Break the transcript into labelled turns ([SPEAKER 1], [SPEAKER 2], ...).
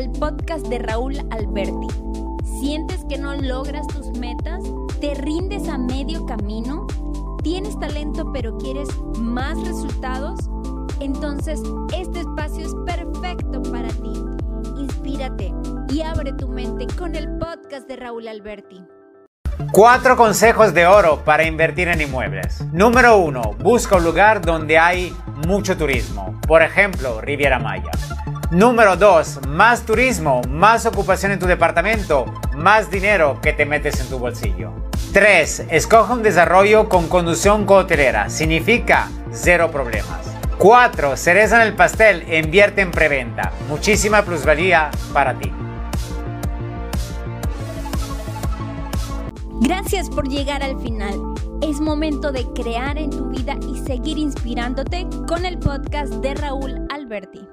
[SPEAKER 1] al podcast de Raúl Alberti. ¿Sientes que no logras tus metas? ¿Te rindes a medio camino? ¿Tienes talento pero quieres más resultados? Entonces, este espacio es perfecto para ti. Inspírate y abre tu mente con el podcast de Raúl Alberti.
[SPEAKER 2] Cuatro consejos de oro para invertir en inmuebles. Número uno, busca un lugar donde hay mucho turismo. Por ejemplo, Riviera Maya. Número 2. Más turismo, más ocupación en tu departamento, más dinero que te metes en tu bolsillo. 3. Escoge un desarrollo con conducción cohotelera. Significa cero problemas. 4. Cereza en el pastel, invierte en preventa. Muchísima plusvalía para ti.
[SPEAKER 1] Gracias por llegar al final. Es momento de crear en tu vida y seguir inspirándote con el podcast de Raúl Alberti.